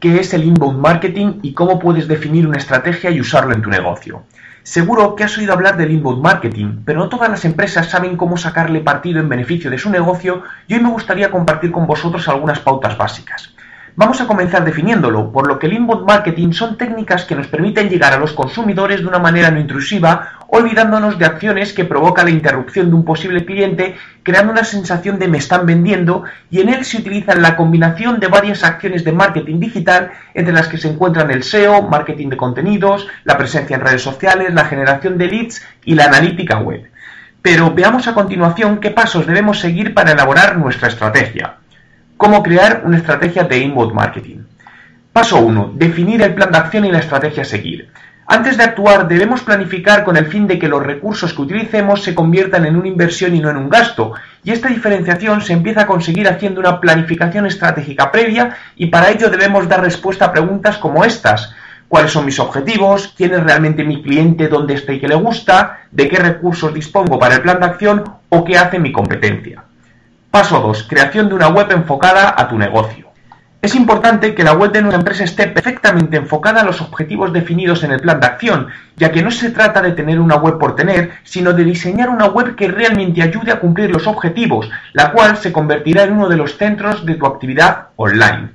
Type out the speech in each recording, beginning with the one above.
¿Qué es el inbound marketing y cómo puedes definir una estrategia y usarlo en tu negocio? Seguro que has oído hablar del inbound marketing, pero no todas las empresas saben cómo sacarle partido en beneficio de su negocio y hoy me gustaría compartir con vosotros algunas pautas básicas. Vamos a comenzar definiéndolo, por lo que el inbound marketing son técnicas que nos permiten llegar a los consumidores de una manera no intrusiva, olvidándonos de acciones que provocan la interrupción de un posible cliente, creando una sensación de me están vendiendo, y en él se utiliza la combinación de varias acciones de marketing digital, entre las que se encuentran el SEO, marketing de contenidos, la presencia en redes sociales, la generación de leads y la analítica web. Pero veamos a continuación qué pasos debemos seguir para elaborar nuestra estrategia. Cómo crear una estrategia de inbound marketing. Paso 1. Definir el plan de acción y la estrategia a seguir. Antes de actuar debemos planificar con el fin de que los recursos que utilicemos se conviertan en una inversión y no en un gasto, y esta diferenciación se empieza a conseguir haciendo una planificación estratégica previa y para ello debemos dar respuesta a preguntas como estas. ¿Cuáles son mis objetivos? ¿Quién es realmente mi cliente? ¿Dónde está y qué le gusta? ¿De qué recursos dispongo para el plan de acción? ¿O qué hace mi competencia? Paso 2. Creación de una web enfocada a tu negocio. Es importante que la web de nuestra empresa esté perfectamente enfocada a los objetivos definidos en el plan de acción, ya que no se trata de tener una web por tener, sino de diseñar una web que realmente ayude a cumplir los objetivos, la cual se convertirá en uno de los centros de tu actividad online.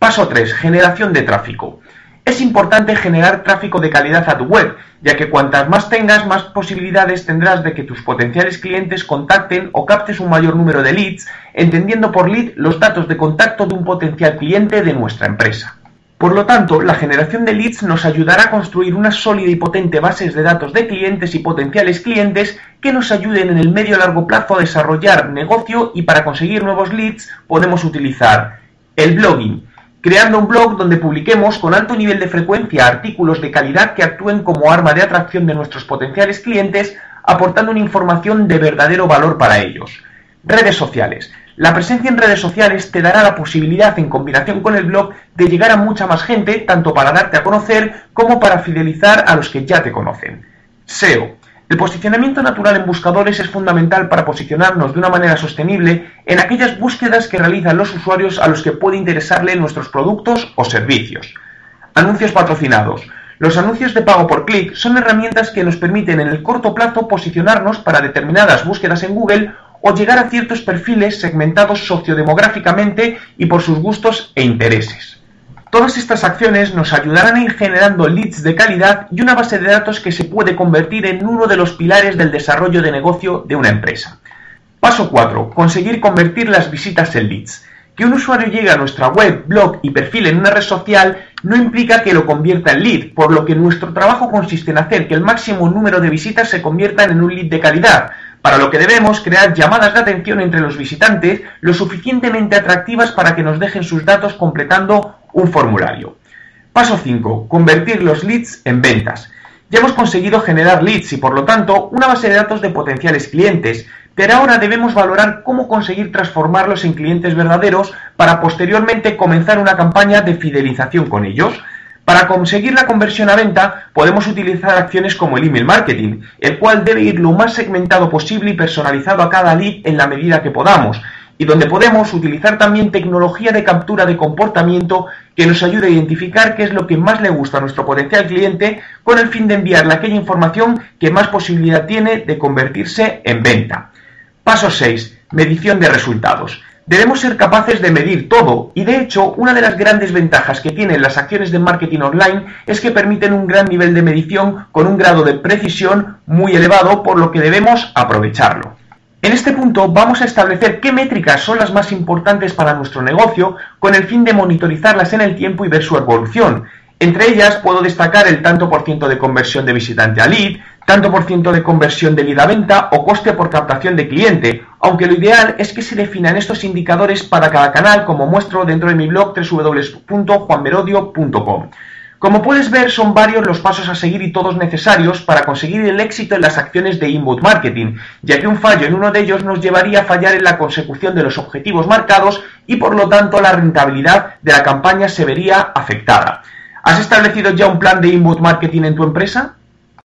Paso 3. Generación de tráfico. Es importante generar tráfico de calidad a tu web, ya que cuantas más tengas, más posibilidades tendrás de que tus potenciales clientes contacten o captes un mayor número de leads, entendiendo por lead los datos de contacto de un potencial cliente de nuestra empresa. Por lo tanto, la generación de leads nos ayudará a construir una sólida y potente base de datos de clientes y potenciales clientes que nos ayuden en el medio y largo plazo a desarrollar negocio y para conseguir nuevos leads podemos utilizar el blogging, creando un blog donde publiquemos con alto nivel de frecuencia artículos de calidad que actúen como arma de atracción de nuestros potenciales clientes, aportando una información de verdadero valor para ellos. Redes sociales. La presencia en redes sociales te dará la posibilidad, en combinación con el blog, de llegar a mucha más gente, tanto para darte a conocer como para fidelizar a los que ya te conocen. SEO. El posicionamiento natural en buscadores es fundamental para posicionarnos de una manera sostenible en aquellas búsquedas que realizan los usuarios a los que puede interesarle nuestros productos o servicios. Anuncios patrocinados. Los anuncios de pago por clic son herramientas que nos permiten en el corto plazo posicionarnos para determinadas búsquedas en Google o llegar a ciertos perfiles segmentados sociodemográficamente y por sus gustos e intereses. Todas estas acciones nos ayudarán a ir generando leads de calidad y una base de datos que se puede convertir en uno de los pilares del desarrollo de negocio de una empresa. Paso 4. Conseguir convertir las visitas en leads. Que un usuario llegue a nuestra web, blog y perfil en una red social no implica que lo convierta en lead, por lo que nuestro trabajo consiste en hacer que el máximo número de visitas se conviertan en un lead de calidad, para lo que debemos crear llamadas de atención entre los visitantes lo suficientemente atractivas para que nos dejen sus datos completando un formulario. Paso 5. Convertir los leads en ventas. Ya hemos conseguido generar leads y por lo tanto una base de datos de potenciales clientes, pero ahora debemos valorar cómo conseguir transformarlos en clientes verdaderos para posteriormente comenzar una campaña de fidelización con ellos. Para conseguir la conversión a venta podemos utilizar acciones como el email marketing, el cual debe ir lo más segmentado posible y personalizado a cada lead en la medida que podamos, y donde podemos utilizar también tecnología de captura de comportamiento que nos ayude a identificar qué es lo que más le gusta a nuestro potencial cliente con el fin de enviarle aquella información que más posibilidad tiene de convertirse en venta. Paso 6. Medición de resultados. Debemos ser capaces de medir todo y de hecho una de las grandes ventajas que tienen las acciones de marketing online es que permiten un gran nivel de medición con un grado de precisión muy elevado por lo que debemos aprovecharlo. En este punto vamos a establecer qué métricas son las más importantes para nuestro negocio con el fin de monitorizarlas en el tiempo y ver su evolución. Entre ellas puedo destacar el tanto por ciento de conversión de visitante a lead, tanto por ciento de conversión de ida venta o coste por captación de cliente, aunque lo ideal es que se definan estos indicadores para cada canal como muestro dentro de mi blog www.juanmerodio.com. Como puedes ver, son varios los pasos a seguir y todos necesarios para conseguir el éxito en las acciones de inbound marketing, ya que un fallo en uno de ellos nos llevaría a fallar en la consecución de los objetivos marcados y por lo tanto la rentabilidad de la campaña se vería afectada. ¿Has establecido ya un plan de inbound marketing en tu empresa?